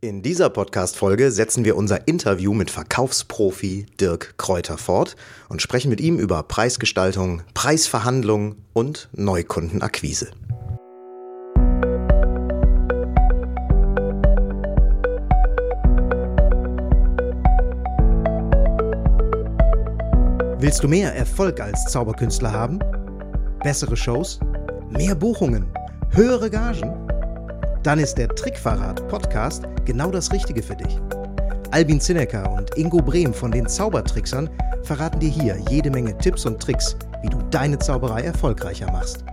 In dieser Podcast-Folge setzen wir unser Interview mit Verkaufsprofi Dirk Kräuter fort und sprechen mit ihm über Preisgestaltung, Preisverhandlungen und Neukundenakquise. Willst du mehr Erfolg als Zauberkünstler haben? Bessere Shows? Mehr Buchungen? Höhere Gagen? Dann ist der Trickverrat Podcast genau das Richtige für dich. Albin Zinecker und Ingo Brehm von den Zaubertricksern verraten dir hier jede Menge Tipps und Tricks, wie du deine Zauberei erfolgreicher machst.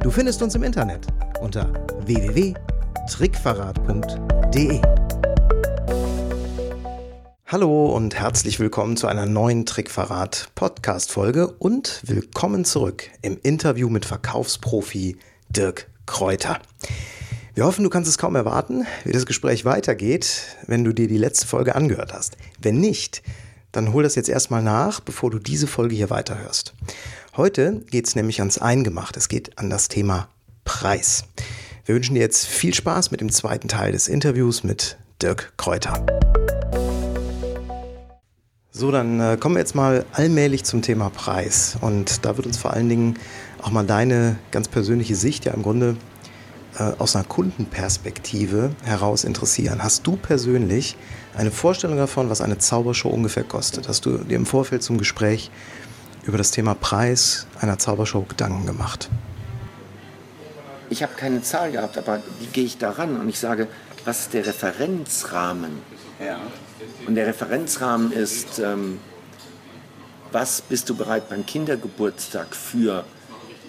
Du findest uns im Internet unter www.trickverrat.de. Hallo und herzlich willkommen zu einer neuen Trickverrat Podcast Folge und willkommen zurück im Interview mit Verkaufsprofi Dirk Kräuter. Wir hoffen, du kannst es kaum erwarten, wie das Gespräch weitergeht, wenn du dir die letzte Folge angehört hast. Wenn nicht, dann hol das jetzt erstmal nach, bevor du diese Folge hier weiterhörst. Heute geht es nämlich ans Eingemacht. Es geht an das Thema Preis. Wir wünschen dir jetzt viel Spaß mit dem zweiten Teil des Interviews mit Dirk Kräuter. So, dann äh, kommen wir jetzt mal allmählich zum Thema Preis. Und da wird uns vor allen Dingen auch mal deine ganz persönliche Sicht ja im Grunde äh, aus einer Kundenperspektive heraus interessieren. Hast du persönlich eine Vorstellung davon, was eine Zaubershow ungefähr kostet? Hast du dir im Vorfeld zum Gespräch über das Thema Preis einer Zaubershow Gedanken gemacht? Ich habe keine Zahl gehabt, aber wie gehe ich daran? Und ich sage, was ist der Referenzrahmen? Ja. Und der Referenzrahmen ist, ähm, was bist du bereit beim Kindergeburtstag für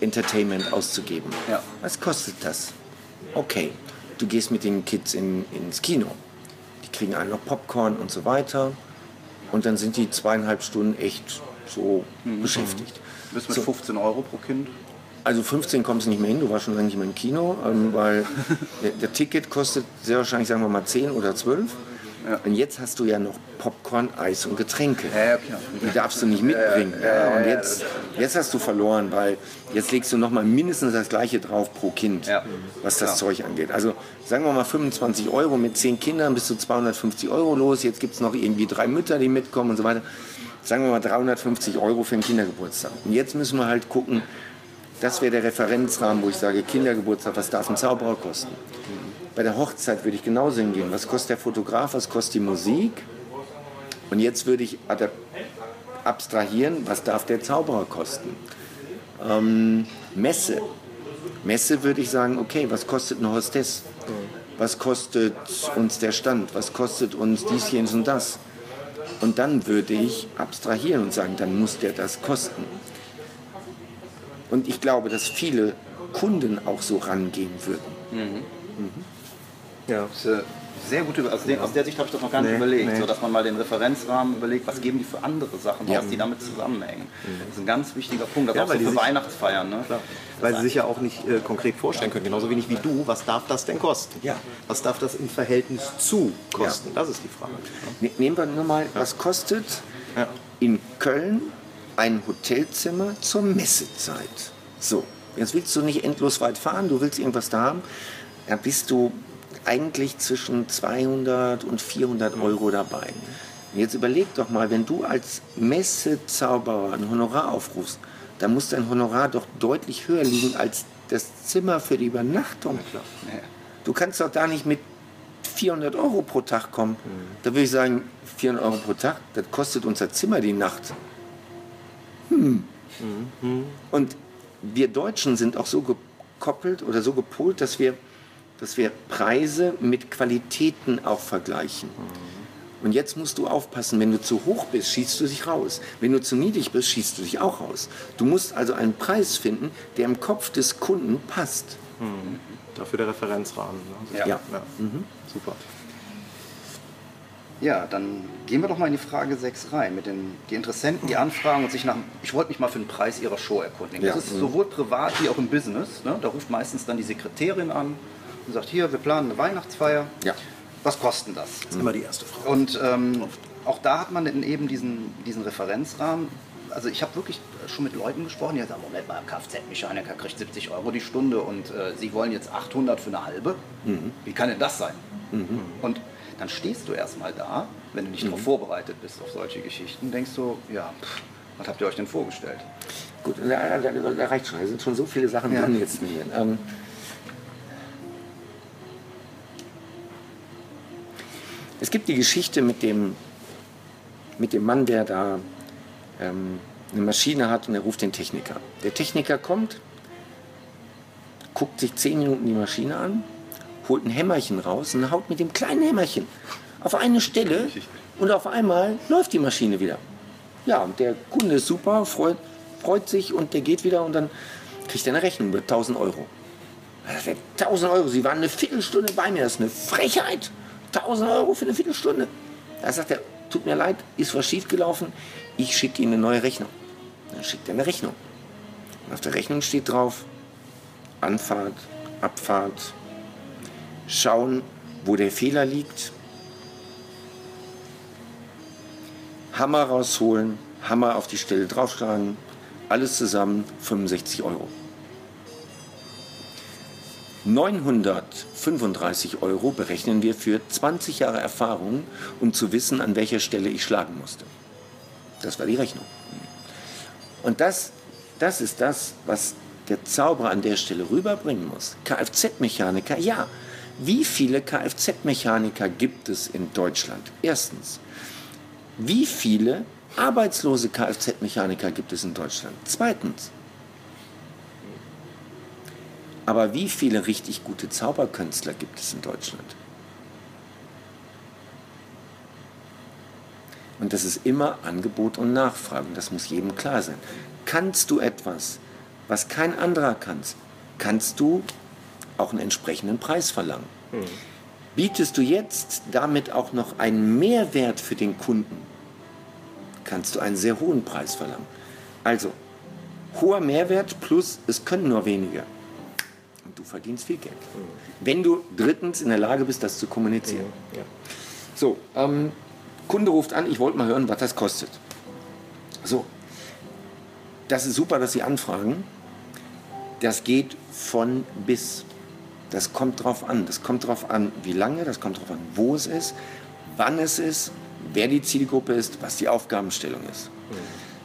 Entertainment auszugeben? Ja. Was kostet das? Okay, du gehst mit den Kids in, ins Kino. Die kriegen alle noch Popcorn und so weiter. Und dann sind die zweieinhalb Stunden echt so mhm. beschäftigt. Du bist mit so. 15 Euro pro Kind? Also 15 kommst du nicht mehr hin, du warst schon lange nicht mehr im Kino, ähm, weil der, der, Ticket kostet sehr wahrscheinlich, sagen wir mal, 10 oder 12. Ja. Und jetzt hast du ja noch Popcorn, Eis und Getränke. Ja, klar. Die darfst du nicht mitbringen. Ja, und jetzt, jetzt hast du verloren, weil jetzt legst du noch mal mindestens das gleiche drauf pro Kind, was das Zeug angeht. Also sagen wir mal 25 Euro mit 10 Kindern bist du 250 Euro los. Jetzt gibt es noch irgendwie drei Mütter, die mitkommen und so weiter. Sagen wir mal 350 Euro für einen Kindergeburtstag. Und jetzt müssen wir halt gucken, das wäre der Referenzrahmen, wo ich sage, Kindergeburtstag, was darf ein Zauberer kosten? Bei der Hochzeit würde ich genauso hingehen. Was kostet der Fotograf, was kostet die Musik? Und jetzt würde ich abstrahieren, was darf der Zauberer kosten? Ähm, Messe. Messe würde ich sagen, okay, was kostet eine Hostess? Was kostet uns der Stand? Was kostet uns dies, jenes und das? Und dann würde ich abstrahieren und sagen, dann muss der das kosten. Und ich glaube, dass viele Kunden auch so rangehen würden. Mhm. Mhm. Ja. Das ist sehr gut, also aus der Sicht habe ich das noch gar nicht nee, überlegt, nee. so dass man mal den Referenzrahmen überlegt, was geben die für andere Sachen ja. aus, die damit zusammenhängen. Mhm. Das ist ein ganz wichtiger Punkt, das ja, auch so für sich, Weihnachtsfeiern. Ne? Weil sie sich ja auch nicht äh, konkret vorstellen können, genauso wenig wie du, was darf das denn kosten? Ja. Was darf das im Verhältnis zu kosten? Ja. Das ist die Frage. Ne, nehmen wir nur mal, was kostet in Köln ein Hotelzimmer zur Messezeit? So, jetzt willst du nicht endlos weit fahren, du willst irgendwas da haben, da bist du eigentlich zwischen 200 und 400 Euro dabei. Und jetzt überleg doch mal, wenn du als Messezauberer ein Honorar aufrufst, dann muss dein Honorar doch deutlich höher liegen als das Zimmer für die Übernachtung. Du kannst doch da nicht mit 400 Euro pro Tag kommen. Mhm. Da würde ich sagen, 400 Euro pro Tag, das kostet unser Zimmer die Nacht. Hm. Mhm. Und wir Deutschen sind auch so gekoppelt oder so gepolt, dass wir dass wir Preise mit Qualitäten auch vergleichen. Und jetzt musst du aufpassen, wenn du zu hoch bist, schießt du dich raus. Wenn du zu niedrig bist, schießt du dich auch raus. Du musst also einen Preis finden, der im Kopf des Kunden passt. Mhm. Dafür der Referenzrahmen. Ne? Ja. ja. ja. Mhm. Super. Ja, dann gehen wir doch mal in die Frage 6 rein. Mit den die Interessenten, die anfragen und sich nach. Ich wollte mich mal für den Preis ihrer Show erkundigen. Ja. Das ist mhm. sowohl privat wie auch im Business. Ne? Da ruft meistens dann die Sekretärin an und sagt, hier, wir planen eine Weihnachtsfeier. Ja. Was kostet das? Das ist immer die erste Frage. Und ähm, auch da hat man eben diesen, diesen Referenzrahmen. Also ich habe wirklich schon mit Leuten gesprochen, die sagen, Moment mal, Kfz-Mechaniker kriegt 70 Euro die Stunde und äh, sie wollen jetzt 800 für eine halbe. Mhm. Wie kann denn das sein? Mhm. Und dann stehst du erstmal da, wenn du nicht mhm. darauf vorbereitet bist auf solche Geschichten, denkst du, ja, pff, was habt ihr euch denn vorgestellt? Gut, da, da, da reicht schon. Da sind schon so viele Sachen ja. drin jetzt hier. Ähm, es gibt die Geschichte mit dem, mit dem Mann, der da ähm, eine Maschine hat und er ruft den Techniker. Der Techniker kommt, guckt sich zehn Minuten die Maschine an, holt ein Hämmerchen raus und haut mit dem kleinen Hämmerchen auf eine Stelle und auf einmal läuft die Maschine wieder. Ja, und der Kunde ist super, freut, freut sich und der geht wieder und dann kriegt er eine Rechnung mit 1000 Euro. 1000 Euro, Sie waren eine Viertelstunde bei mir, das ist eine Frechheit. 1000 Euro für eine Viertelstunde. Da sagt er, tut mir leid, ist was schiefgelaufen, ich schicke Ihnen eine neue Rechnung. Dann schickt er eine Rechnung. Und auf der Rechnung steht drauf, Anfahrt, Abfahrt, schauen, wo der Fehler liegt, Hammer rausholen, Hammer auf die Stelle draufschlagen, alles zusammen 65 Euro. 935 Euro berechnen wir für 20 Jahre Erfahrung, um zu wissen, an welcher Stelle ich schlagen musste. Das war die Rechnung. Und das, das ist das, was der Zauberer an der Stelle rüberbringen muss. Kfz-Mechaniker, ja. Wie viele Kfz-Mechaniker gibt es in Deutschland? Erstens. Wie viele arbeitslose Kfz-Mechaniker gibt es in Deutschland? Zweitens. Aber wie viele richtig gute Zauberkünstler gibt es in Deutschland? Und das ist immer Angebot und Nachfrage. Das muss jedem klar sein. Kannst du etwas, was kein anderer kann, kannst du auch einen entsprechenden Preis verlangen. Mhm. Bietest du jetzt damit auch noch einen Mehrwert für den Kunden, kannst du einen sehr hohen Preis verlangen. Also, hoher Mehrwert plus es können nur wenige. Verdienst viel Geld. Mhm. Wenn du drittens in der Lage bist, das zu kommunizieren. Mhm. Ja. So, ähm, Kunde ruft an, ich wollte mal hören, was das kostet. So, das ist super, dass Sie anfragen. Das geht von bis. Das kommt drauf an. Das kommt drauf an, wie lange, das kommt drauf an, wo es ist, wann es ist, wer die Zielgruppe ist, was die Aufgabenstellung ist.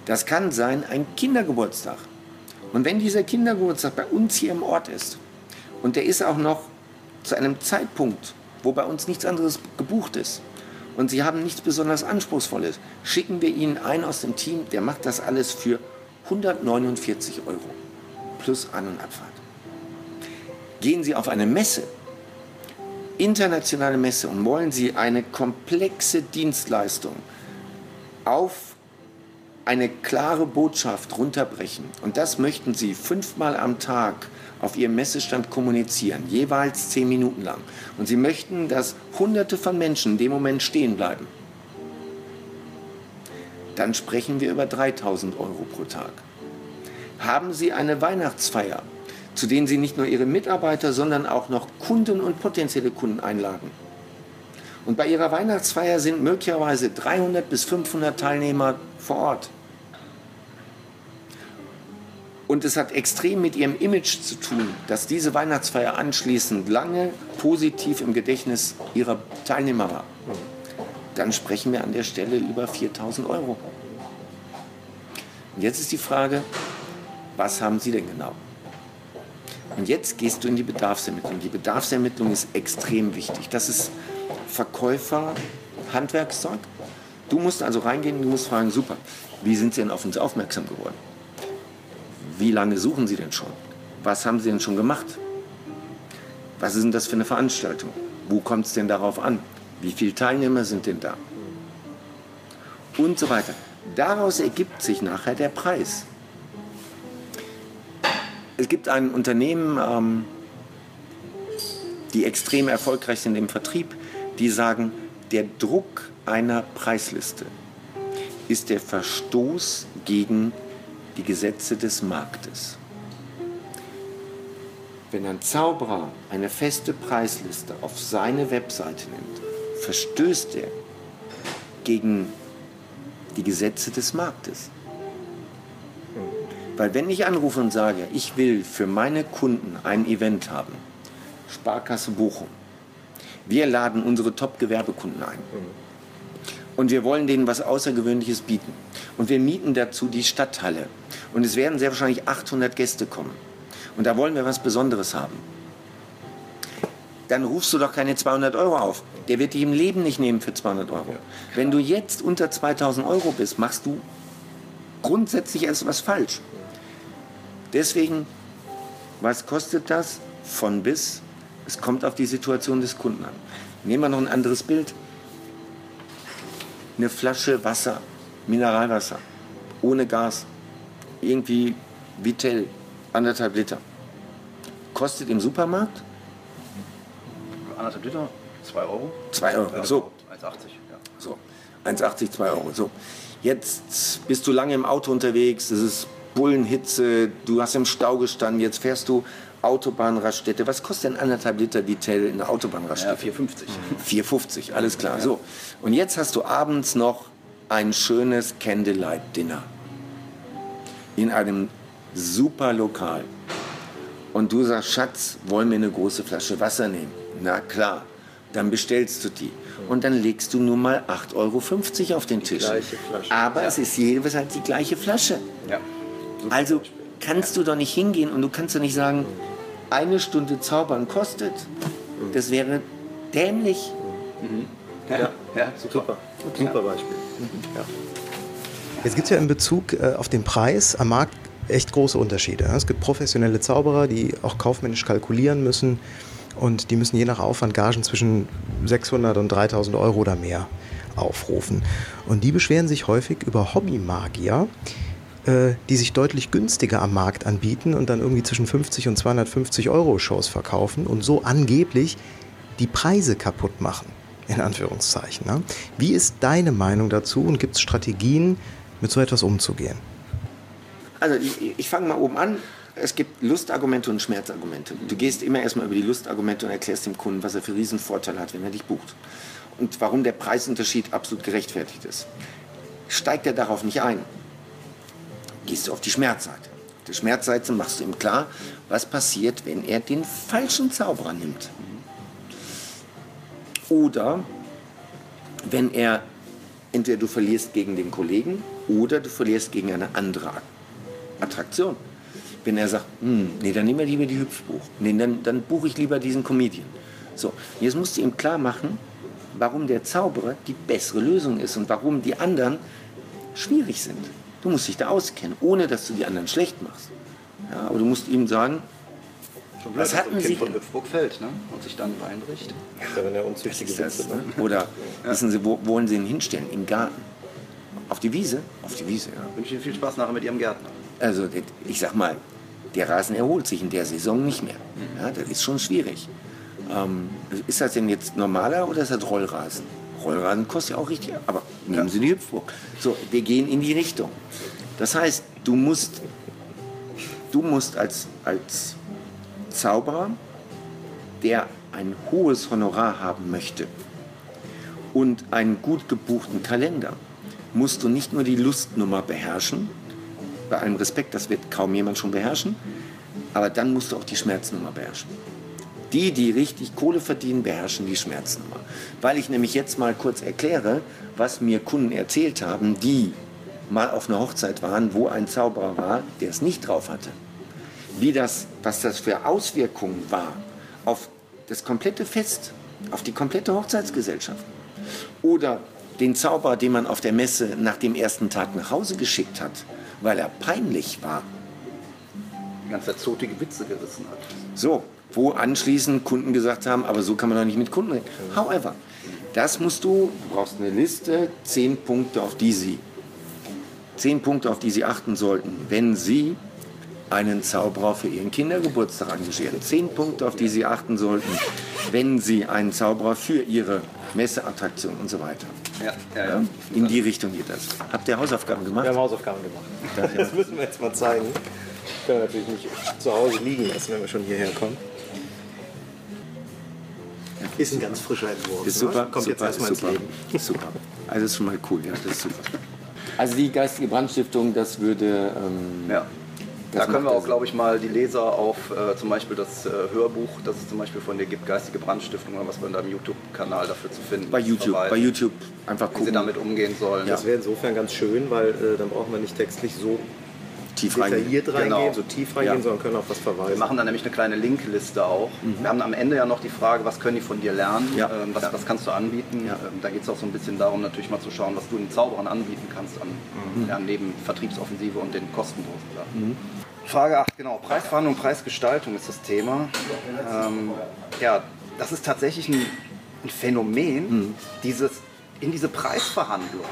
Das kann sein ein Kindergeburtstag. Und wenn dieser Kindergeburtstag bei uns hier im Ort ist und der ist auch noch zu einem Zeitpunkt, wo bei uns nichts anderes gebucht ist. Und Sie haben nichts besonders Anspruchsvolles, schicken wir Ihnen einen aus dem Team, der macht das alles für 149 Euro plus An- und Abfahrt. Gehen Sie auf eine Messe, internationale Messe, und wollen Sie eine komplexe Dienstleistung auf eine klare Botschaft runterbrechen, und das möchten Sie fünfmal am Tag auf Ihrem Messestand kommunizieren, jeweils zehn Minuten lang, und Sie möchten, dass Hunderte von Menschen in dem Moment stehen bleiben, dann sprechen wir über 3000 Euro pro Tag. Haben Sie eine Weihnachtsfeier, zu denen Sie nicht nur Ihre Mitarbeiter, sondern auch noch Kunden und potenzielle Kunden einladen. Und bei Ihrer Weihnachtsfeier sind möglicherweise 300 bis 500 Teilnehmer vor Ort. Und es hat extrem mit Ihrem Image zu tun, dass diese Weihnachtsfeier anschließend lange positiv im Gedächtnis Ihrer Teilnehmer war. Dann sprechen wir an der Stelle über 4000 Euro. Und jetzt ist die Frage, was haben Sie denn genau? Und jetzt gehst du in die Bedarfsermittlung. Die Bedarfsermittlung ist extrem wichtig. Das ist Verkäufer, Handwerkszeug. Du musst also reingehen, du musst fragen, super, wie sind Sie denn auf uns aufmerksam geworden? Wie lange suchen Sie denn schon? Was haben Sie denn schon gemacht? Was ist denn das für eine Veranstaltung? Wo kommt es denn darauf an? Wie viele Teilnehmer sind denn da? Und so weiter. Daraus ergibt sich nachher der Preis. Es gibt ein Unternehmen, ähm, die extrem erfolgreich sind im Vertrieb, die sagen, der Druck einer Preisliste ist der Verstoß gegen die Gesetze des Marktes. Wenn ein Zauberer eine feste Preisliste auf seine Webseite nimmt, verstößt er gegen die Gesetze des Marktes. Weil wenn ich anrufe und sage, ich will für meine Kunden ein Event haben, Sparkasse Bochum, Wir laden unsere Top-Gewerbekunden ein. Und wir wollen denen was Außergewöhnliches bieten. Und wir mieten dazu die Stadthalle. Und es werden sehr wahrscheinlich 800 Gäste kommen. Und da wollen wir was Besonderes haben. Dann rufst du doch keine 200 Euro auf. Der wird dich im Leben nicht nehmen für 200 Euro. Wenn du jetzt unter 2000 Euro bist, machst du grundsätzlich etwas falsch. Deswegen, was kostet das? Von bis. Es kommt auf die Situation des Kunden an. Nehmen wir noch ein anderes Bild. Eine Flasche Wasser, Mineralwasser, ohne Gas, irgendwie Vitell, anderthalb Liter. Kostet im Supermarkt? Anderthalb Liter, 2 Euro. 2 Euro, so. 1,80, ja. So, 1,80, 2 Euro. So, jetzt bist du lange im Auto unterwegs, es ist Bullenhitze, du hast im Stau gestanden, jetzt fährst du Autobahnraststätte. Was kostet denn anderthalb Liter Vitell in der Autobahnraststätte? Ja, 4,50. 4,50, alles klar. Ja. So, und jetzt hast du abends noch ein schönes Candlelight-Dinner in einem super Lokal. Und du sagst, Schatz, wollen wir eine große Flasche Wasser nehmen? Na klar, dann bestellst du die. Und dann legst du nur mal 8,50 Euro auf den Tisch. Aber ja. es ist jeweils halt die gleiche Flasche. Ja. Also kannst du doch nicht hingehen und du kannst doch nicht sagen, eine Stunde Zaubern kostet. Das wäre dämlich. Mhm. Ja, ja, super. Super Beispiel. Ja. Jetzt gibt es ja in Bezug äh, auf den Preis am Markt echt große Unterschiede. Es gibt professionelle Zauberer, die auch kaufmännisch kalkulieren müssen und die müssen je nach Aufwand Gagen zwischen 600 und 3000 Euro oder mehr aufrufen. Und die beschweren sich häufig über Hobbymagier, äh, die sich deutlich günstiger am Markt anbieten und dann irgendwie zwischen 50 und 250 Euro Shows verkaufen und so angeblich die Preise kaputt machen, in Anführungszeichen. Ne? Wie ist deine Meinung dazu und gibt es Strategien, mit so etwas umzugehen? Also ich, ich fange mal oben an. Es gibt Lustargumente und Schmerzargumente. Du gehst immer erstmal über die Lustargumente und erklärst dem Kunden, was er für Riesenvorteile hat, wenn er dich bucht. Und warum der Preisunterschied absolut gerechtfertigt ist. Steigt er darauf nicht ein, gehst du auf die Schmerzseite. Auf der Schmerzseite machst du ihm klar, was passiert, wenn er den falschen Zauberer nimmt. Oder wenn er, entweder du verlierst gegen den Kollegen oder du verlierst gegen eine andere Attraktion. Wenn er sagt, hm, nee, dann nehmen wir lieber die Hüpfbuch. Nee, dann, dann buche ich lieber diesen Comedian. So, jetzt musst du ihm klar machen, warum der Zauberer die bessere Lösung ist und warum die anderen schwierig sind. Du musst dich da auskennen, ohne dass du die anderen schlecht machst. Ja, aber du musst ihm sagen, was hatten kind Sie von Hüpfburg fällt ne? und sich dann reinbricht. Ja, wenn er unzüchtige das, ne? Oder ja. wissen Sie, wo wollen Sie ihn hinstellen? Im Garten. Auf die Wiese? Auf die Wiese, ja. Wünsche Ihnen viel Spaß nachher mit Ihrem Gärtner. Also, ich sag mal, der Rasen erholt sich in der Saison nicht mehr. Ja, das ist schon schwierig. Ähm, ist das denn jetzt normaler oder ist das Rollrasen? Rollrasen kostet ja auch richtig, aber nehmen Sie die Hüpfburg. So, wir gehen in die Richtung. Das heißt, du musst, du musst als, als Zauberer, der ein hohes Honorar haben möchte und einen gut gebuchten Kalender, musst du nicht nur die Lustnummer beherrschen, bei allem Respekt, das wird kaum jemand schon beherrschen, aber dann musst du auch die Schmerznummer beherrschen. Die, die richtig Kohle verdienen, beherrschen die Schmerznummer. Weil ich nämlich jetzt mal kurz erkläre, was mir Kunden erzählt haben, die mal auf einer Hochzeit waren, wo ein Zauberer war, der es nicht drauf hatte. Wie das, was das für Auswirkungen war auf das komplette Fest, auf die komplette Hochzeitsgesellschaft. Oder den Zauberer, den man auf der Messe nach dem ersten Tag nach Hause geschickt hat, weil er peinlich war. Die ganze Zeit zotige Witze gerissen hat. So, wo anschließend Kunden gesagt haben, aber so kann man doch nicht mit Kunden reden. However, das musst du, du brauchst eine Liste, zehn Punkte, auf die sie, zehn Punkte, auf die sie achten sollten, wenn sie einen Zauberer für ihren Kindergeburtstag engagieren. Zehn Punkte, auf die sie achten sollten, wenn sie einen Zauberer für ihre Messeattraktion und so weiter. Ja, ja, ja. In die Richtung geht das. Habt ihr Hausaufgaben gemacht? Wir haben Hausaufgaben gemacht. Das müssen wir jetzt mal zeigen. Können wir natürlich nicht zu Hause liegen lassen, wenn wir schon hierher kommen. Ist ein ganz frischer Entwurf. Ist super. Kommt super, jetzt erstmal ins Leben. Super. Also das ist schon mal cool, ja, das ist super. Also die geistige Brandstiftung, das würde, ähm, ja. Da können wir auch, glaube ich, mal die Leser auf äh, zum Beispiel das äh, Hörbuch, das es zum Beispiel von der gibt, Geistige Brandstiftung oder was wir in deinem YouTube-Kanal dafür zu finden. Bei YouTube, bei YouTube einfach gucken. Wie sie damit umgehen sollen. Das wäre insofern ganz schön, weil äh, dann brauchen wir nicht textlich so tief detailliert reingehen, genau. so tief reingehen, ja. sondern können auf was verweisen. Wir machen dann nämlich eine kleine Linkliste auch. Mhm. Wir haben am Ende ja noch die Frage, was können die von dir lernen, ja. ähm, was, ja. was, kannst du anbieten. Ähm, da geht es auch so ein bisschen darum, natürlich mal zu schauen, was du den Zauberern anbieten kannst, an, mhm. neben Vertriebsoffensive und den kostenlosen Sachen. Mhm. Frage 8, genau. Preisverhandlung, Preisgestaltung ist das Thema. Ähm, ja, das ist tatsächlich ein, ein Phänomen, mhm. dieses, in diese Preisverhandlung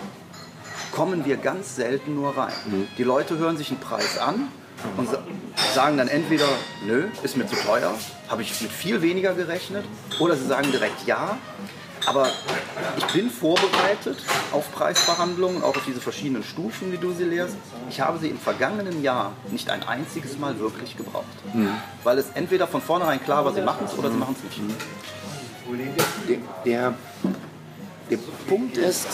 kommen wir ganz selten nur rein. Mhm. Die Leute hören sich einen Preis an und sagen dann entweder, nö, ist mir zu teuer, habe ich mit viel weniger gerechnet, oder sie sagen direkt ja. Aber ich bin vorbereitet auf Preisverhandlungen, auch auf diese verschiedenen Stufen, wie du sie lehrst. Ich habe sie im vergangenen Jahr nicht ein einziges Mal wirklich gebraucht. Mhm. Weil es entweder von vornherein klar war, sie machen es oder sie machen es nicht. Der, der, der Punkt ist,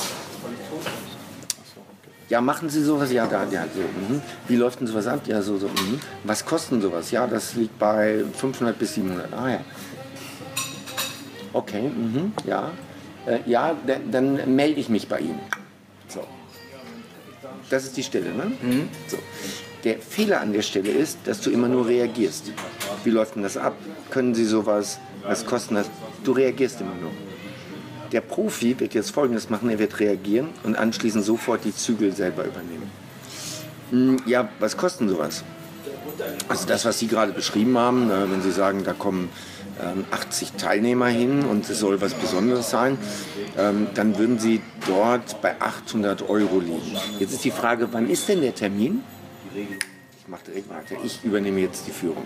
ja, machen Sie sowas? Ja, da, ja, so. Mhm. Wie läuft denn sowas ab? Ja, so, so. Mhm. Was kostet sowas? Ja, das liegt bei 500 bis 700. Ah ja. Okay, mhm. ja. Äh, ja, dann melde ich mich bei Ihnen. So. Das ist die Stelle, ne? Mhm. So. Der Fehler an der Stelle ist, dass du immer nur reagierst. Wie läuft denn das ab? Können Sie sowas? Was kostet das? Du reagierst immer nur. Der Profi wird jetzt Folgendes machen, er wird reagieren und anschließend sofort die Zügel selber übernehmen. Hm, ja, was kostet sowas? Also das, was Sie gerade beschrieben haben, äh, wenn Sie sagen, da kommen 80 ähm, Teilnehmer hin und es soll was Besonderes sein, ähm, dann würden Sie dort bei 800 Euro liegen. Jetzt ist die Frage, wann ist denn der Termin? Ich mache direkt weiter. Ich übernehme jetzt die Führung.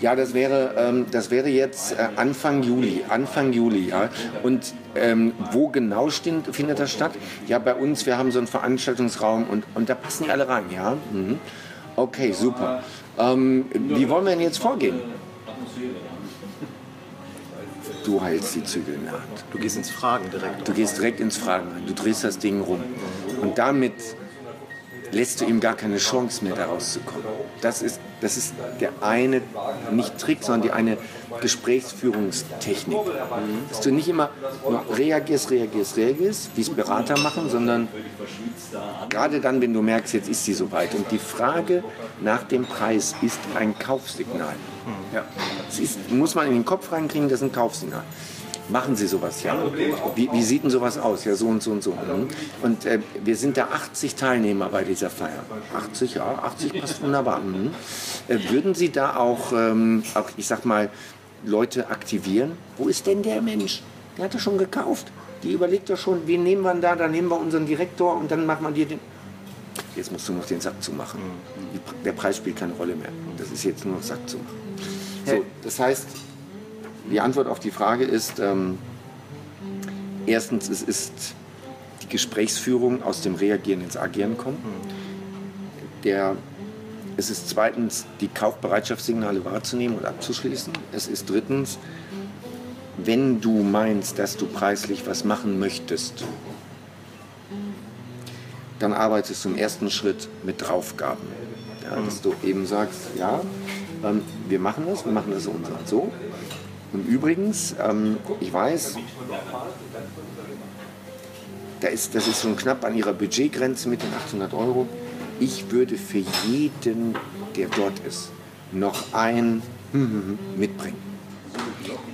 Ja, das wäre, ähm, das wäre jetzt äh, Anfang Juli. Anfang Juli, ja. Und ähm, wo genau stimmt, findet das statt? Ja, bei uns, wir haben so einen Veranstaltungsraum und, und da passen die alle rein, ja. Mhm. Okay, super. Ähm, wie wollen wir denn jetzt vorgehen? Du hältst die Zügel in der Hand. Du gehst ins Fragen direkt. Du gehst direkt ins Fragen rein. Du drehst das Ding rum. Und damit lässt du ihm gar keine Chance mehr, da rauszukommen. Das ist, das ist der eine, nicht Trick, sondern die eine Gesprächsführungstechnik. Dass du nicht immer nur reagierst, reagierst, reagierst, wie es Berater machen, sondern gerade dann, wenn du merkst, jetzt ist sie soweit. Und die Frage nach dem Preis ist ein Kaufsignal. Ja. Das ist, muss man in den Kopf reinkriegen, das ist ein Kaufsignal. Machen Sie sowas, ja? Wie, wie, sieht denn sowas aus? Ja, so und so und so. Mhm. Und äh, wir sind da 80 Teilnehmer bei dieser Feier. 80, ja, 80 passt wunderbar. Mhm. Äh, würden Sie da auch, ähm, auch, ich sag mal, Leute aktivieren? Wo ist denn der Mensch? Der hat er schon gekauft. Die überlegt doch schon, wen nehmen wir da? Dann nehmen wir unseren Direktor und dann machen wir dir den. Jetzt musst du noch den Sack zumachen. Mhm. Der Preis spielt keine Rolle mehr. Das ist jetzt nur noch Sack zumachen. So, das heißt, die Antwort auf die Frage ist, ähm, erstens, es ist die Gesprächsführung aus dem Reagieren ins Agieren kommen. Der, es ist zweitens, die Kaufbereitschaftssignale wahrzunehmen und abzuschließen. Es ist drittens, wenn du meinst, dass du preislich was machen möchtest, dann arbeitest du im ersten Schritt mit Draufgaben. Ja, dass du eben sagst, ja, ähm, wir machen das, wir machen das so und so. Und übrigens, ähm, ich weiß, da ist, das ist schon knapp an ihrer Budgetgrenze mit den 800 Euro. Ich würde für jeden, der dort ist, noch ein mitbringen.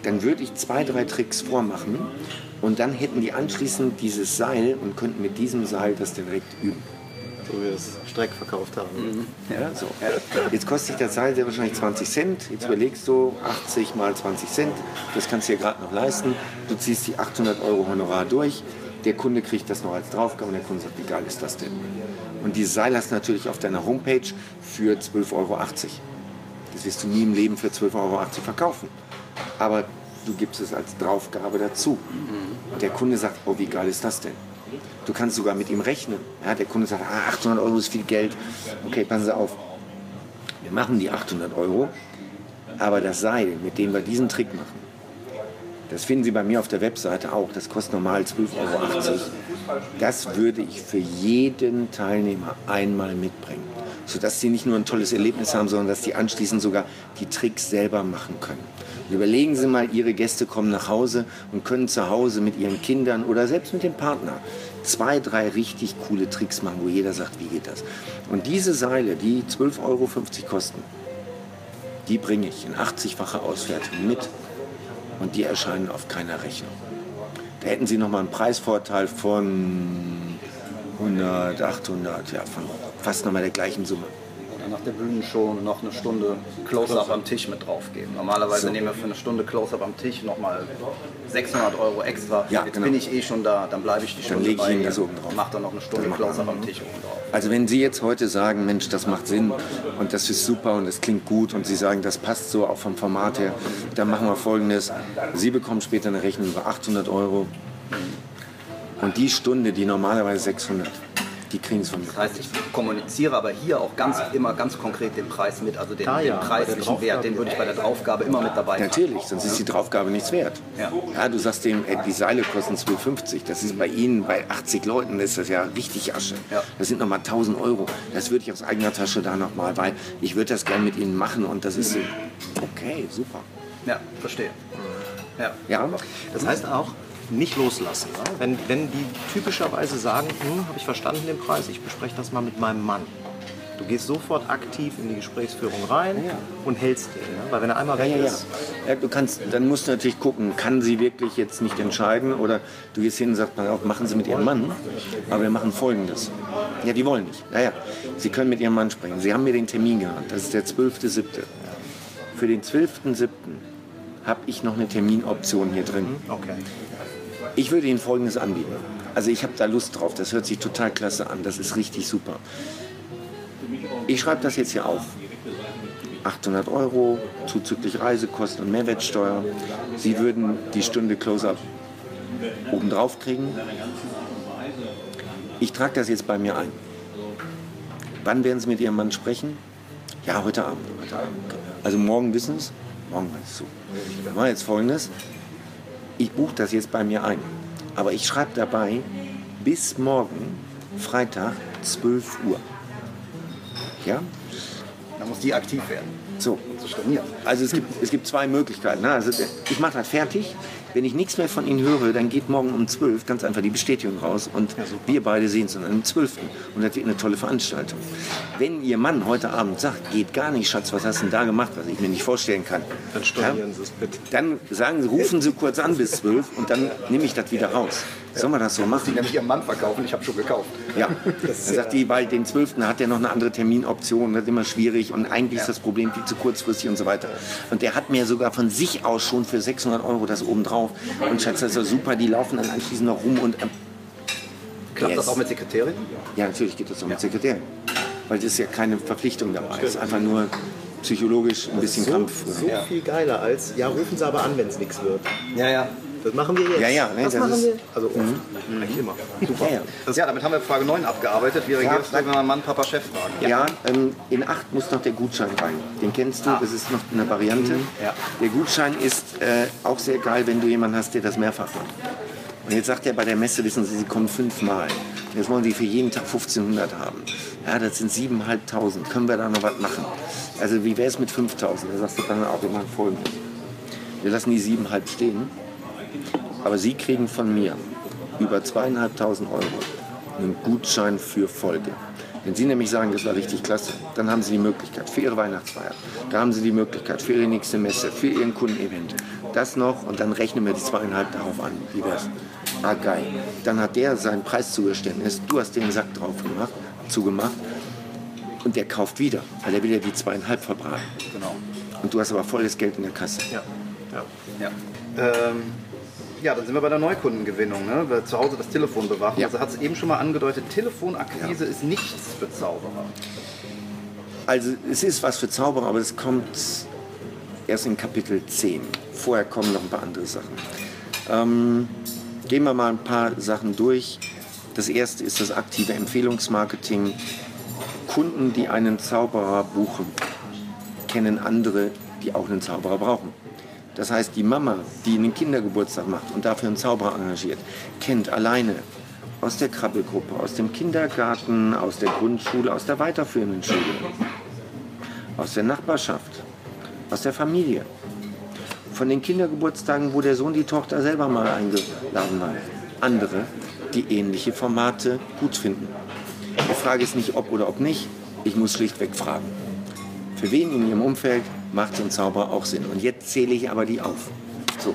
Dann würde ich zwei, drei Tricks vormachen und dann hätten die anschließend dieses Seil und könnten mit diesem Seil das direkt üben so wie wir es Streck verkauft haben. Mhm. Ja, so. Jetzt kostet sich das Seil sehr wahrscheinlich 20 Cent. Jetzt überlegst du 80 mal 20 Cent. Das kannst du dir gerade noch leisten. Du ziehst die 800 Euro Honorar durch. Der Kunde kriegt das noch als Draufgabe und der Kunde sagt, wie geil ist das denn? Und dieses Seil hast du natürlich auf deiner Homepage für 12,80 Euro. Das wirst du nie im Leben für 12,80 Euro verkaufen. Aber du gibst es als Draufgabe dazu. Und der Kunde sagt, oh, wie geil ist das denn? Du kannst sogar mit ihm rechnen. Ja, der Kunde sagt, ah, 800 Euro ist viel Geld. Okay, passen Sie auf. Wir machen die 800 Euro, aber das Seil, mit dem wir diesen Trick machen, das finden Sie bei mir auf der Webseite auch. Das kostet normal 12,80 Euro. Das würde ich für jeden Teilnehmer einmal mitbringen. sodass sie nicht nur ein tolles Erlebnis haben, sondern dass sie anschließend sogar die Tricks selber machen können. Überlegen Sie mal, Ihre Gäste kommen nach Hause und können zu Hause mit ihren Kindern oder selbst mit dem Partner zwei, drei richtig coole Tricks machen, wo jeder sagt, wie geht das? Und diese Seile, die 12,50 Euro kosten, die bringe ich in 80-facher Auswertung mit und die erscheinen auf keiner Rechnung. Da hätten Sie nochmal einen Preisvorteil von 100, 800, ja, von fast nochmal der gleichen Summe nach der Bühnenshow noch eine Stunde Close-Up am Tisch mit draufgeben. Normalerweise so. nehmen wir für eine Stunde Close-Up am Tisch nochmal 600 Euro extra. Ja, Jetzt genau. bin ich eh schon da, dann bleibe ich die Stunde dann bei ich das oben drauf. Mach dann noch eine Stunde Close-Up am Tisch oben drauf. Also wenn Sie jetzt heute sagen, Mensch, das macht Sinn und das ist super und es klingt gut und Sie sagen, das passt so auch vom Format her, dann machen wir folgendes. Sie bekommen später eine Rechnung über 800 Euro und die Stunde, die normalerweise 600, die kriegen es von mir. Das heißt, ich kommuniziere aber hier auch ganz immer ganz konkret den Preis mit, also den, ah, ja, den preislichen Wert, den würde ich bei der Draufgabe immer mit dabei haben. Natürlich, sonst ist die Draufgabe nichts wert. Ja, ja du sagst dem, ey, die Seile kosten 2,50. Das ist bei Ihnen, bei 80 Leuten, ist das ja richtig Asche. Ja. Das sind nochmal 1000 Euro. Das würde ich aus eigener Tasche da nochmal, weil ich würde das gerne mit Ihnen machen und das ist okay, super. Ja, verstehe. Ja. ja. Das heißt auch, nicht loslassen. Ne? Wenn, wenn die typischerweise sagen, hm, habe ich verstanden den Preis, ich bespreche das mal mit meinem Mann. Du gehst sofort aktiv in die Gesprächsführung rein ja. und hältst den. Ne? Weil wenn er einmal weg ja, ja, ist... Ja, du kannst, dann musst du natürlich gucken, kann sie wirklich jetzt nicht entscheiden oder du gehst hin und sagst, mal machen Sie mit Ihrem Mann, aber wir machen Folgendes. Ja, die wollen nicht. Ja, ja. Sie können mit Ihrem Mann sprechen. Sie haben mir den Termin genannt. Das ist der 12.7. Für den 12.7. habe ich noch eine Terminoption hier drin. Okay. Ich würde Ihnen Folgendes anbieten. Also ich habe da Lust drauf. Das hört sich total klasse an. Das ist richtig super. Ich schreibe das jetzt hier auf. 800 Euro zuzüglich Reisekosten und Mehrwertsteuer. Sie würden die Stunde Close-Up obendrauf kriegen. Ich trage das jetzt bei mir ein. Wann werden Sie mit Ihrem Mann sprechen? Ja, heute Abend. Heute Abend. Also morgen wissen Sie es? Morgen weiß ich so. Wir machen jetzt folgendes ich buche das jetzt bei mir ein. Aber ich schreibe dabei bis morgen, Freitag, 12 Uhr. Ja? Dann muss die aktiv werden. So. Also es gibt, es gibt zwei Möglichkeiten. Ne? Also ich mache das fertig, wenn ich nichts mehr von Ihnen höre, dann geht morgen um 12 ganz einfach die Bestätigung raus und ja, wir beide sehen uns dann am 12. Und das wird eine tolle Veranstaltung. Wenn Ihr Mann heute Abend sagt, geht gar nicht, Schatz, was hast du denn da gemacht, was ich mir nicht vorstellen kann, dann stornieren Sie es bitte. Dann sagen Sie, rufen Sie kurz an bis 12 und dann nehme ich das wieder raus. Sollen wir das so machen? Sie nämlich Ihrem Mann verkaufen, ich habe schon gekauft. Ja, dann sagt die, weil den 12. hat er noch eine andere Terminoption, das ist immer schwierig und eigentlich ja. ist das Problem viel zu kurzfristig und so weiter. Und der hat mir sogar von sich aus schon für 600 Euro das oben drauf drauf und schätzt das ist super, die laufen dann anschließend noch rum und. Ähm, Klappt yes. das auch mit Sekretärin? Ja, natürlich geht das auch ja. mit Sekretärin. Weil das ist ja keine Verpflichtung dabei. Es ist einfach nur psychologisch ein bisschen so, Kampf. So ja. viel geiler als, ja, rufen Sie aber an, wenn es nichts wird. Ja, ja. Das machen wir jetzt. Ja, ja. Ne, das, das machen wir. Also oft. Mhm. Eigentlich immer. Super. Ja, ja. ja, damit haben wir Frage 9 abgearbeitet. Wie reagierst du, wenn man Mann, Papa, Chef fragen? Ja, ja ähm, in 8 muss noch der Gutschein rein. Den kennst du, ah. das ist noch eine Variante. Mhm. Der Gutschein ist äh, auch sehr geil, wenn du jemanden hast, der das mehrfach macht. Und jetzt sagt er bei der Messe, wissen Sie, Sie kommen fünfmal. Jetzt wollen Sie für jeden Tag 1500 haben. Ja, das sind 7.500. Können wir da noch was machen? Also wie wäre es mit 5000? Da sagst du dann auch immer folgendes. Wir lassen die 7,5 stehen aber Sie kriegen von mir über zweieinhalbtausend Euro einen Gutschein für Folge. Wenn Sie nämlich sagen, das war richtig klasse, dann haben Sie die Möglichkeit für Ihre Weihnachtsfeier, da haben Sie die Möglichkeit für Ihre nächste Messe, für Ihren Kundenevent. Das noch und dann rechnen wir die zweieinhalb darauf an. Wie wär's? Ah, geil. Dann hat der sein Preiszugeständnis, du hast den Sack drauf gemacht, zugemacht und der kauft wieder, weil er will ja die zweieinhalb verbraten. Genau. Und du hast aber volles Geld in der Kasse. Ja. ja. ja. Ähm ja, dann sind wir bei der Neukundengewinnung. Ne? Weil zu Hause das Telefon bewachen. Ja. Also hat es eben schon mal angedeutet, Telefonakquise ja. ist nichts für Zauberer. Also es ist was für Zauberer, aber es kommt erst in Kapitel 10. Vorher kommen noch ein paar andere Sachen. Ähm, gehen wir mal ein paar Sachen durch. Das erste ist das aktive Empfehlungsmarketing. Kunden, die einen Zauberer buchen, kennen andere, die auch einen Zauberer brauchen. Das heißt, die Mama, die einen Kindergeburtstag macht und dafür einen Zauberer engagiert, kennt alleine aus der Krabbelgruppe, aus dem Kindergarten, aus der Grundschule, aus der weiterführenden Schule, aus der Nachbarschaft, aus der Familie, von den Kindergeburtstagen, wo der Sohn die Tochter selber mal eingeladen war. Andere, die ähnliche Formate gut finden. Die Frage ist nicht ob oder ob nicht, ich muss schlichtweg fragen. Für wen in Ihrem Umfeld macht so ein Zauber auch Sinn? Und jetzt zähle ich aber die auf. So.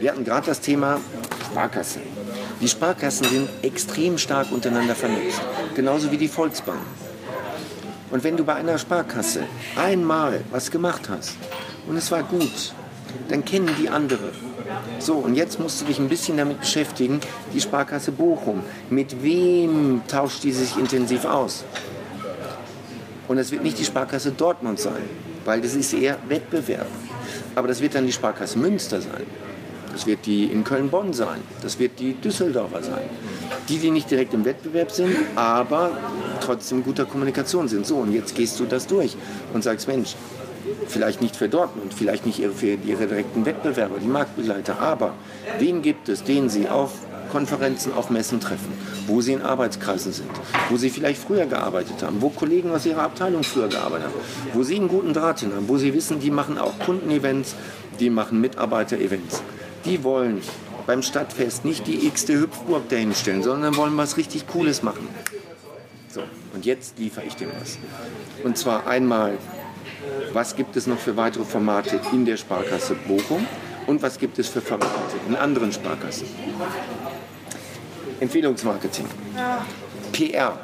Wir hatten gerade das Thema Sparkassen. Die Sparkassen sind extrem stark untereinander vernetzt, genauso wie die Volksbanken. Und wenn du bei einer Sparkasse einmal was gemacht hast und es war gut, dann kennen die andere. So, und jetzt musst du dich ein bisschen damit beschäftigen, die Sparkasse Bochum. Mit wem tauscht die sich intensiv aus? Und es wird nicht die Sparkasse Dortmund sein, weil das ist eher Wettbewerb. Aber das wird dann die Sparkasse Münster sein. Das wird die in Köln-Bonn sein. Das wird die Düsseldorfer sein. Die, die nicht direkt im Wettbewerb sind, aber trotzdem guter Kommunikation sind. So, und jetzt gehst du das durch und sagst, Mensch, vielleicht nicht für Dortmund, vielleicht nicht für ihre direkten Wettbewerber, die Marktbegleiter, aber wen gibt es, den sie auf Konferenzen, auf Messen treffen, wo sie in Arbeitskreisen sind, wo sie vielleicht früher gearbeitet haben, wo Kollegen aus ihrer Abteilung früher gearbeitet haben, wo sie einen guten Draht hin haben, wo sie wissen, die machen auch Kundenevents, die machen Mitarbeiterevents. Die wollen beim Stadtfest nicht die x-te Hüpfburg dahinstellen, sondern wollen was richtig Cooles machen. So, und jetzt liefere ich dem was. Und zwar einmal, was gibt es noch für weitere Formate in der Sparkasse Bochum und was gibt es für Formate in anderen Sparkassen. Empfehlungsmarketing. PR.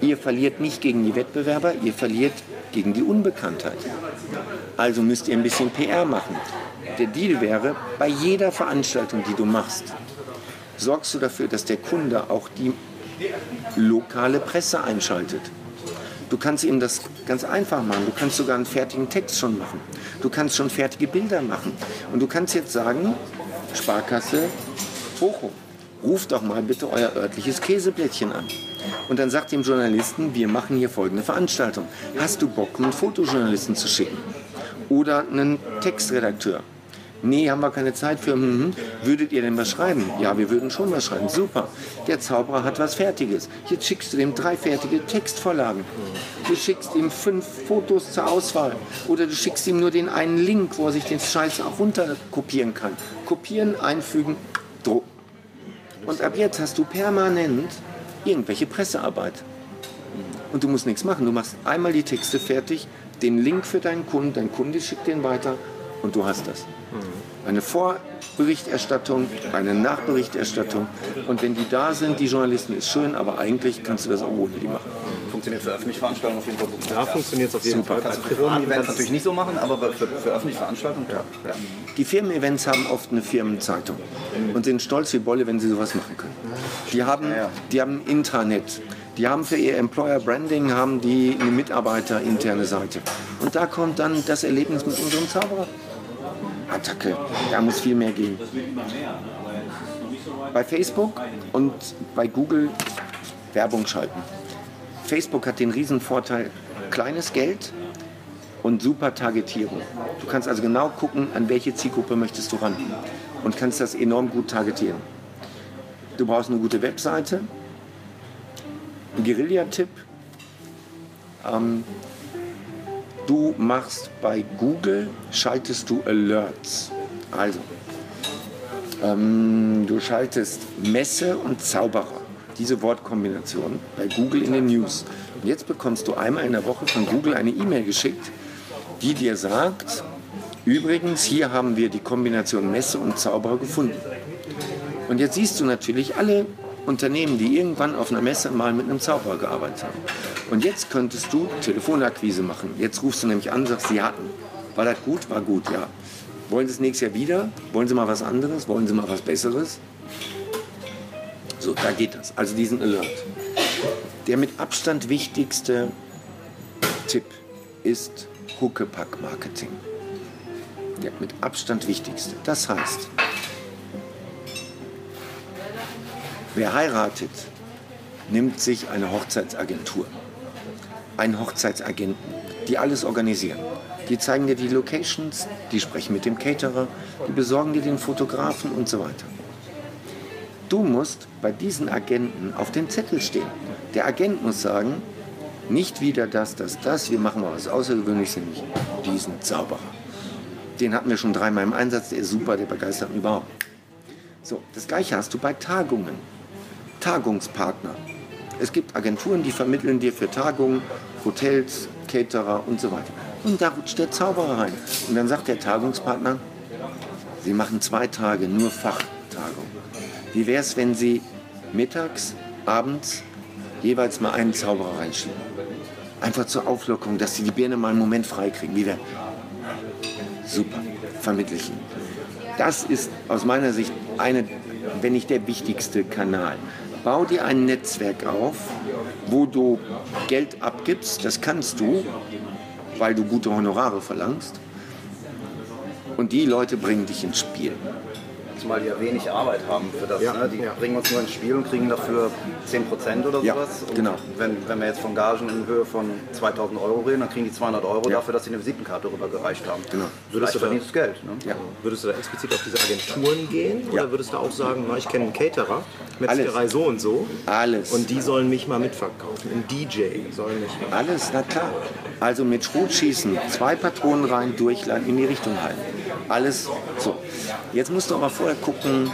Ihr verliert nicht gegen die Wettbewerber, ihr verliert gegen die Unbekanntheit. Also müsst ihr ein bisschen PR machen. Der Deal wäre, bei jeder Veranstaltung, die du machst, sorgst du dafür, dass der Kunde auch die lokale Presse einschaltet. Du kannst ihm das ganz einfach machen. Du kannst sogar einen fertigen Text schon machen. Du kannst schon fertige Bilder machen. Und du kannst jetzt sagen, Sparkasse Bochum, ruft doch mal bitte euer örtliches Käseblättchen an. Und dann sagt dem Journalisten, wir machen hier folgende Veranstaltung. Hast du Bock, einen Fotojournalisten zu schicken? Oder einen Textredakteur? Nee, haben wir keine Zeit für. Mhm. Würdet ihr denn was schreiben? Ja, wir würden schon was schreiben. Super. Der Zauberer hat was Fertiges. Jetzt schickst du dem drei fertige Textvorlagen. Du schickst ihm fünf Fotos zur Auswahl. Oder du schickst ihm nur den einen Link, wo er sich den Scheiß auch runterkopieren kann. Kopieren, einfügen. Und ab jetzt hast du permanent irgendwelche Pressearbeit. Und du musst nichts machen. Du machst einmal die Texte fertig, den Link für deinen Kunden, dein Kunde schickt den weiter und du hast das. Eine Vorberichterstattung, eine Nachberichterstattung. Und wenn die da sind, die Journalisten, ist schön, aber eigentlich kannst du das auch ohne die machen. Funktioniert für öffentliche Veranstaltungen auf jeden Fall gut. Da funktioniert es auf jeden Super. Fall. Kannst du Firmen-Events natürlich nicht so machen, aber für, für öffentliche Veranstaltungen, ja. ja. Die Firmen-Events haben oft eine Firmenzeitung und sind stolz wie Bolle, wenn sie sowas machen können. Die haben, die haben Intranet. Die haben für ihr Employer Branding haben die eine Mitarbeiterinterne Seite. Und da kommt dann das Erlebnis mit unserem Zauberer. Attacke. Da muss viel mehr gehen. Bei Facebook und bei Google Werbung schalten. Facebook hat den riesen Vorteil, kleines Geld und super Targetierung. Du kannst also genau gucken, an welche Zielgruppe möchtest du ran und kannst das enorm gut targetieren. Du brauchst eine gute Webseite, ein Guerilla-Tipp. Ähm, Du machst bei Google, schaltest du Alerts. Also, ähm, du schaltest Messe und Zauberer. Diese Wortkombination bei Google in den News. Und jetzt bekommst du einmal in der Woche von Google eine E-Mail geschickt, die dir sagt, übrigens, hier haben wir die Kombination Messe und Zauberer gefunden. Und jetzt siehst du natürlich alle Unternehmen, die irgendwann auf einer Messe mal mit einem Zauberer gearbeitet haben. Und jetzt könntest du Telefonakquise machen. Jetzt rufst du nämlich an und sagst, Sie hatten. War das gut? War gut, ja. Wollen Sie es nächstes Jahr wieder? Wollen Sie mal was anderes? Wollen Sie mal was Besseres? So, da geht das. Also diesen Alert. Der mit Abstand wichtigste Tipp ist Huckepack-Marketing. Der mit Abstand wichtigste. Das heißt, wer heiratet, nimmt sich eine Hochzeitsagentur einen Hochzeitsagenten, die alles organisieren. Die zeigen dir die Locations, die sprechen mit dem Caterer, die besorgen dir den Fotografen und so weiter. Du musst bei diesen Agenten auf den Zettel stehen. Der Agent muss sagen, nicht wieder das, das, das, wir machen mal was Außergewöhnliches, nämlich diesen Zauberer. Den hatten wir schon dreimal im Einsatz, der ist super, der begeistert mich überhaupt. So, das gleiche hast du bei Tagungen. Tagungspartner. Es gibt Agenturen, die vermitteln dir für Tagungen, Hotels, Caterer und so weiter. Und da rutscht der Zauberer rein. Und dann sagt der Tagungspartner, Sie machen zwei Tage nur Fachtagung. Wie wäre es, wenn Sie mittags, abends jeweils mal einen Zauberer reinschieben? Einfach zur Auflockerung, dass Sie die Birne mal einen Moment freikriegen. Wie wäre? Super, vermittle ich Ihnen. Das ist aus meiner Sicht eine, wenn nicht der wichtigste Kanal. Bau dir ein Netzwerk auf, wo du Geld abgibst. Das kannst du, weil du gute Honorare verlangst. Und die Leute bringen dich ins Spiel zumal die ja wenig Arbeit haben für das. Ja, ne? Die ja. bringen uns nur ins Spiel und kriegen dafür 10% oder sowas. Ja, genau. Wenn, wenn wir jetzt von Gagen in Höhe von 2000 Euro reden, dann kriegen die 200 Euro dafür, dass sie eine Visitenkarte rübergereicht haben. Genau. Würdest du, da, Geld, ne? ja. würdest du da explizit auf diese Agenturen gehen? Oder würdest du auch sagen, na, ich kenne einen Caterer, Metzgerei so und so. Alles. Und die sollen mich mal mitverkaufen. Ein DJ soll mich mal Alles, na klar. Also mit Schrotschießen, zwei Patronen rein, durchleiten, in die Richtung halten. Alles so. Jetzt musst du aber vorher gucken,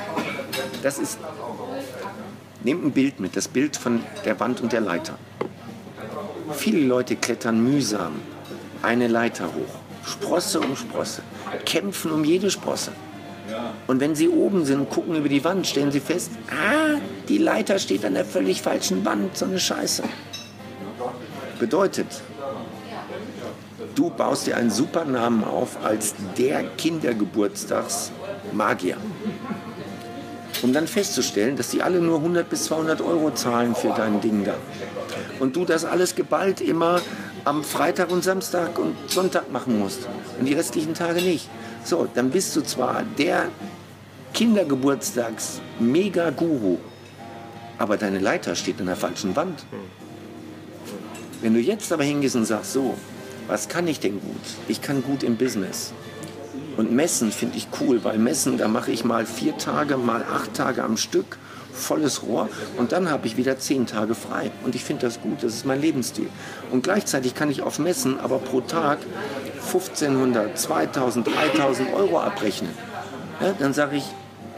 das ist, nehmt ein Bild mit, das Bild von der Wand und der Leiter. Viele Leute klettern mühsam eine Leiter hoch, Sprosse um Sprosse, kämpfen um jede Sprosse. Und wenn sie oben sind gucken über die Wand, stellen sie fest, ah, die Leiter steht an der völlig falschen Wand, so eine Scheiße. Bedeutet, du baust dir einen super Namen auf als der Kindergeburtstagsmagier. Um dann festzustellen, dass die alle nur 100 bis 200 Euro zahlen für dein Ding da. Und du das alles geballt immer am Freitag und Samstag und Sonntag machen musst und die restlichen Tage nicht. So, dann bist du zwar der Kindergeburtstags-Mega-Guru, aber deine Leiter steht in der falschen Wand. Wenn du jetzt aber hingehst und sagst, so, was kann ich denn gut? Ich kann gut im Business. Und Messen finde ich cool, weil Messen, da mache ich mal vier Tage, mal acht Tage am Stück, volles Rohr und dann habe ich wieder zehn Tage frei. Und ich finde das gut, das ist mein Lebensstil. Und gleichzeitig kann ich auf Messen aber pro Tag 1500, 2000, 3000 Euro abrechnen. Ja, dann sage ich,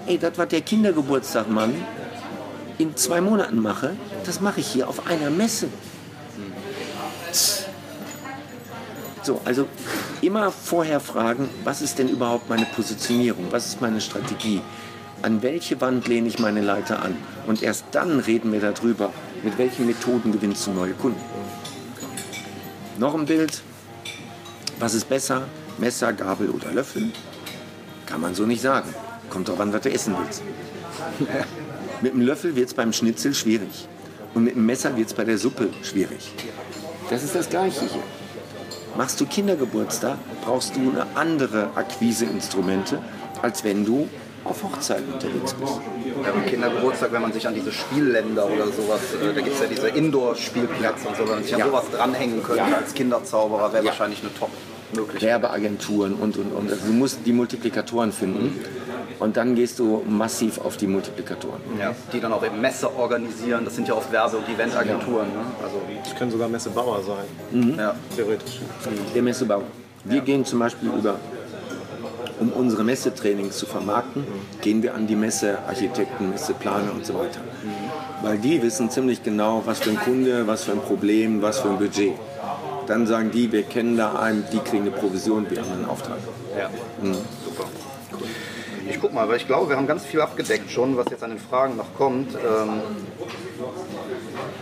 ey, das, was der Kindergeburtstag, Mann, in zwei Monaten mache, das mache ich hier auf einer Messe. So, also immer vorher fragen, was ist denn überhaupt meine Positionierung, was ist meine Strategie, an welche Wand lehne ich meine Leiter an und erst dann reden wir darüber, mit welchen Methoden gewinnst du neue Kunden. Noch ein Bild, was ist besser, Messer, Gabel oder Löffel? Kann man so nicht sagen. Kommt drauf an, was du essen willst. mit dem Löffel wird es beim Schnitzel schwierig. Und mit dem Messer wird es bei der Suppe schwierig. Das ist das Gleiche hier. Machst du Kindergeburtstag, brauchst du eine andere Akquiseinstrumente, als wenn du auf Hochzeiten unterwegs bist. Ja, beim Kindergeburtstag, wenn man sich an diese Spielländer oder sowas, äh, da gibt es ja diese Indoor-Spielplätze und so, wenn man sich an ja. sowas dranhängen könnte ja. als Kinderzauberer, wäre wahrscheinlich eine Top-Möglichkeit. Werbeagenturen und, und, und. Also du musst die Multiplikatoren finden. Und dann gehst du massiv auf die Multiplikatoren. Ja, die dann auch eben Messe organisieren. Das sind ja oft Werbe- und Eventagenturen. Ne? Also das können sogar Messebauer sein. Mhm. Ja. Theoretisch. Der Messebauer. Wir ja. gehen zum Beispiel über, um unsere Messetrainings zu vermarkten, mhm. gehen wir an die Messearchitekten, Messeplaner und so weiter. Mhm. Weil die wissen ziemlich genau, was für ein Kunde, was für ein Problem, was für ein Budget. Dann sagen die, wir kennen da einen, die kriegen eine Provision, wir haben einen Auftrag. Ja. Mhm. Ich guck mal, weil ich glaube, wir haben ganz viel abgedeckt schon, was jetzt an den Fragen noch kommt. Ähm,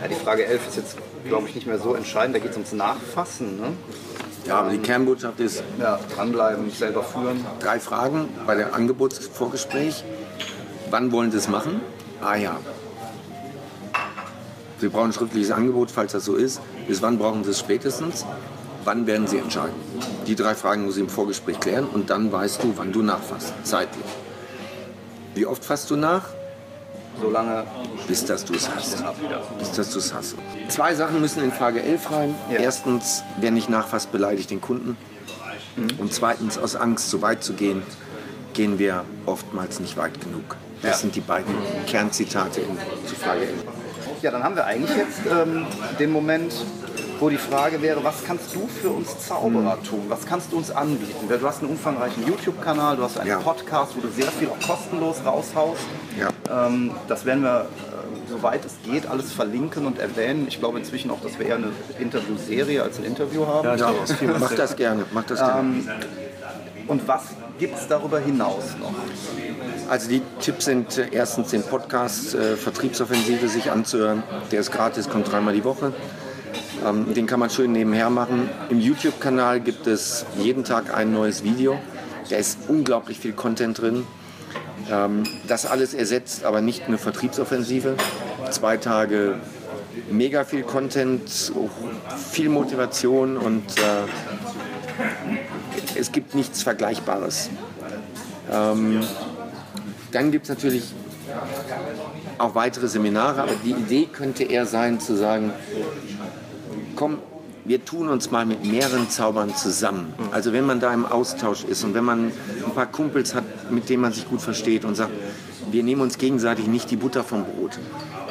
ja, die Frage 11 ist jetzt, glaube ich, nicht mehr so entscheidend. Da geht es ums Nachfassen. Ne? Ja, aber die Kernbotschaft ist. Ja, dranbleiben, selber führen. Drei Fragen bei dem Angebotsvorgespräch. Wann wollen Sie es machen? Ah ja. Sie brauchen ein schriftliches Angebot, falls das so ist. Bis wann brauchen Sie es spätestens? Wann werden Sie entscheiden? Die drei Fragen muss ich im Vorgespräch klären und dann weißt du, wann du nachfasst, zeitlich. Wie oft fasst du nach? So lange, bis dass du es hast. Bis dass du es hast. Zwei Sachen müssen in Frage 11 rein. Ja. Erstens, wer nicht nachfasst, beleidigt den Kunden. Mhm. Und zweitens, aus Angst, so weit zu gehen, gehen wir oftmals nicht weit genug. Das ja. sind die beiden Kernzitate in, zu Frage Ja, dann haben wir eigentlich jetzt ähm, den Moment, wo die Frage wäre, was kannst du für uns Zauberer tun? Was kannst du uns anbieten? Du hast einen umfangreichen YouTube-Kanal, du hast einen ja. Podcast, wo du sehr viel auch kostenlos raushaust. Ja. Ähm, das werden wir, äh, soweit es geht, alles verlinken und erwähnen. Ich glaube inzwischen auch, dass wir eher eine Interviewserie als ein Interview haben. Ja, ja. mach das gerne. Mach das gerne. Ähm, und was gibt es darüber hinaus noch? Also die Tipps sind äh, erstens den Podcast äh, Vertriebsoffensive sich anzuhören. Der ist gratis, kommt dreimal die Woche. Ähm, den kann man schön nebenher machen. Im YouTube-Kanal gibt es jeden Tag ein neues Video. Da ist unglaublich viel Content drin. Ähm, das alles ersetzt aber nicht eine Vertriebsoffensive. Zwei Tage mega viel Content, viel Motivation und äh, es gibt nichts Vergleichbares. Ähm, dann gibt es natürlich auch weitere Seminare, aber die Idee könnte eher sein zu sagen, komm, wir tun uns mal mit mehreren Zaubern zusammen. Also wenn man da im Austausch ist und wenn man ein paar Kumpels hat, mit denen man sich gut versteht und sagt, wir nehmen uns gegenseitig nicht die Butter vom Brot,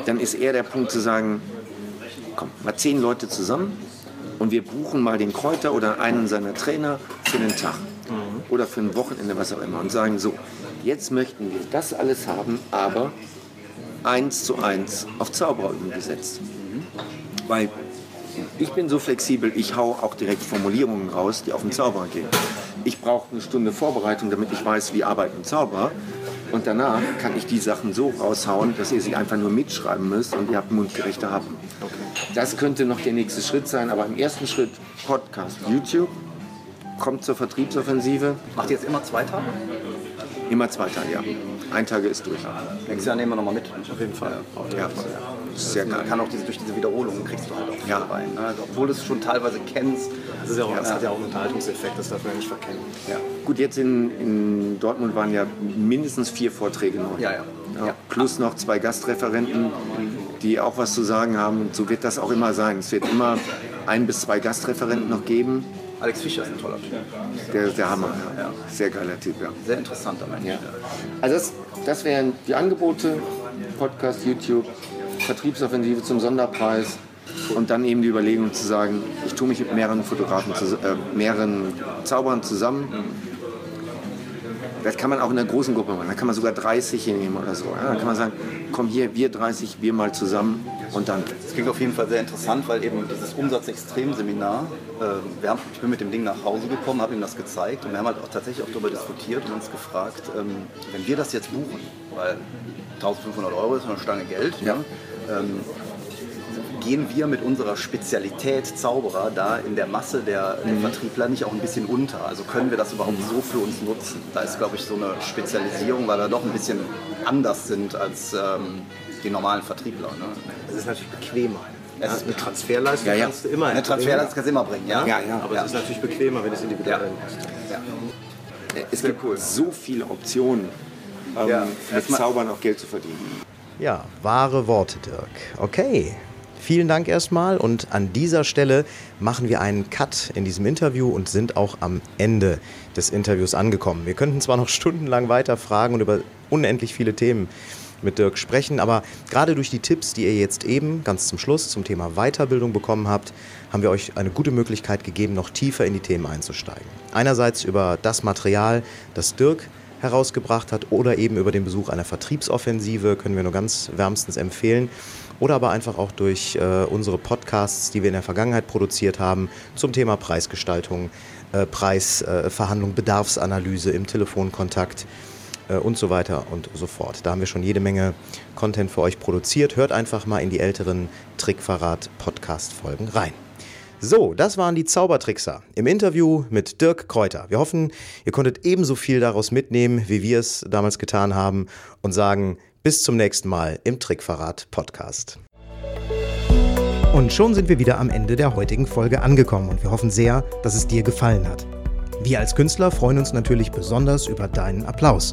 dann ist eher der Punkt zu sagen, komm, mal zehn Leute zusammen und wir buchen mal den Kräuter oder einen seiner Trainer für den Tag oder für ein Wochenende, was auch immer und sagen so, jetzt möchten wir das alles haben, aber eins zu eins auf Zauberer umgesetzt. Weil ich bin so flexibel, ich hau auch direkt Formulierungen raus, die auf den Zauberer gehen. Ich brauche eine Stunde Vorbereitung, damit ich weiß, wie arbeitet ein Zauberer. Und danach kann ich die Sachen so raushauen, dass ihr sie einfach nur mitschreiben müsst und ihr habt mundgerechte Happen. Das könnte noch der nächste Schritt sein, aber im ersten Schritt Podcast, YouTube, kommt zur Vertriebsoffensive. Macht ihr jetzt immer zwei Tage? Immer zwei Tage, ja. Ein Tage ist durch. Nächstes Jahr nehmen wir nochmal mit. Auf jeden Fall. Ja. ja. Sehr geil. Kann auch diese, durch diese Wiederholungen kriegst du halt auch ja. dabei. Ne? Also, obwohl du es schon teilweise kennst. Das, ist ja auch, das hat ja auch einen Unterhaltungseffekt, das darf man ja nicht verkennen. Ja. Gut, jetzt in, in Dortmund waren ja mindestens vier Vorträge noch. Ja, ja. ja. Plus noch zwei Gastreferenten, die auch was zu sagen haben. Und so wird das auch immer sein. Es wird immer ein bis zwei Gastreferenten noch geben. Alex Fischer ist ein toller Typ. Der ist der Hammer, ja. Sehr geiler Typ, ja. Sehr interessanter Mensch. Ja. Also das, das wären die Angebote, Podcast, YouTube, Vertriebsoffensive zum Sonderpreis und dann eben die Überlegung zu sagen, ich tue mich mit mehreren Fotografen, äh, mehreren Zaubern zusammen. Das kann man auch in einer großen Gruppe machen. Da kann man sogar 30 nehmen oder so. Ja, dann kann man sagen, komm hier, wir 30, wir mal zusammen und dann. Das klingt auf jeden Fall sehr interessant, weil eben dieses Umsatzextrem-Seminar, äh, haben, ich bin mit dem Ding nach Hause gekommen, habe ihm das gezeigt und wir haben halt auch tatsächlich auch darüber diskutiert und uns gefragt, ähm, wenn wir das jetzt buchen, weil 1500 Euro ist eine Stange Geld, ja. ähm, gehen wir mit unserer Spezialität Zauberer da in der Masse der, der mhm. Vertriebler nicht auch ein bisschen unter? Also können wir das überhaupt so für uns nutzen? Da ist, glaube ich, so eine Spezialisierung, weil wir doch ein bisschen anders sind als ähm, die normalen Vertriebler. Ne? Es ist natürlich bequemer. Es ist mit Transferleistung ja, ja. kannst du immer Eine Transferleistung kannst du immer bringen, ja? Ja, ja. Aber es ist natürlich bequemer, wenn es individuell ist. Es gibt cool. so viele Optionen, ähm, mit Zaubern auch Geld zu verdienen. Ja, wahre Worte, Dirk. Okay, Vielen Dank erstmal und an dieser Stelle machen wir einen Cut in diesem Interview und sind auch am Ende des Interviews angekommen. Wir könnten zwar noch stundenlang weiter fragen und über unendlich viele Themen mit Dirk sprechen, aber gerade durch die Tipps, die ihr jetzt eben ganz zum Schluss zum Thema Weiterbildung bekommen habt, haben wir euch eine gute Möglichkeit gegeben, noch tiefer in die Themen einzusteigen. Einerseits über das Material, das Dirk herausgebracht hat oder eben über den Besuch einer Vertriebsoffensive, können wir nur ganz wärmstens empfehlen oder aber einfach auch durch äh, unsere Podcasts, die wir in der Vergangenheit produziert haben, zum Thema Preisgestaltung, äh, Preisverhandlung, äh, Bedarfsanalyse im Telefonkontakt äh, und so weiter und so fort. Da haben wir schon jede Menge Content für euch produziert. Hört einfach mal in die älteren Trickverrat-Podcast-Folgen rein. So, das waren die Zaubertrickser im Interview mit Dirk Kräuter. Wir hoffen, ihr konntet ebenso viel daraus mitnehmen, wie wir es damals getan haben und sagen, bis zum nächsten Mal im Trickverrat Podcast. Und schon sind wir wieder am Ende der heutigen Folge angekommen und wir hoffen sehr, dass es dir gefallen hat. Wir als Künstler freuen uns natürlich besonders über deinen Applaus.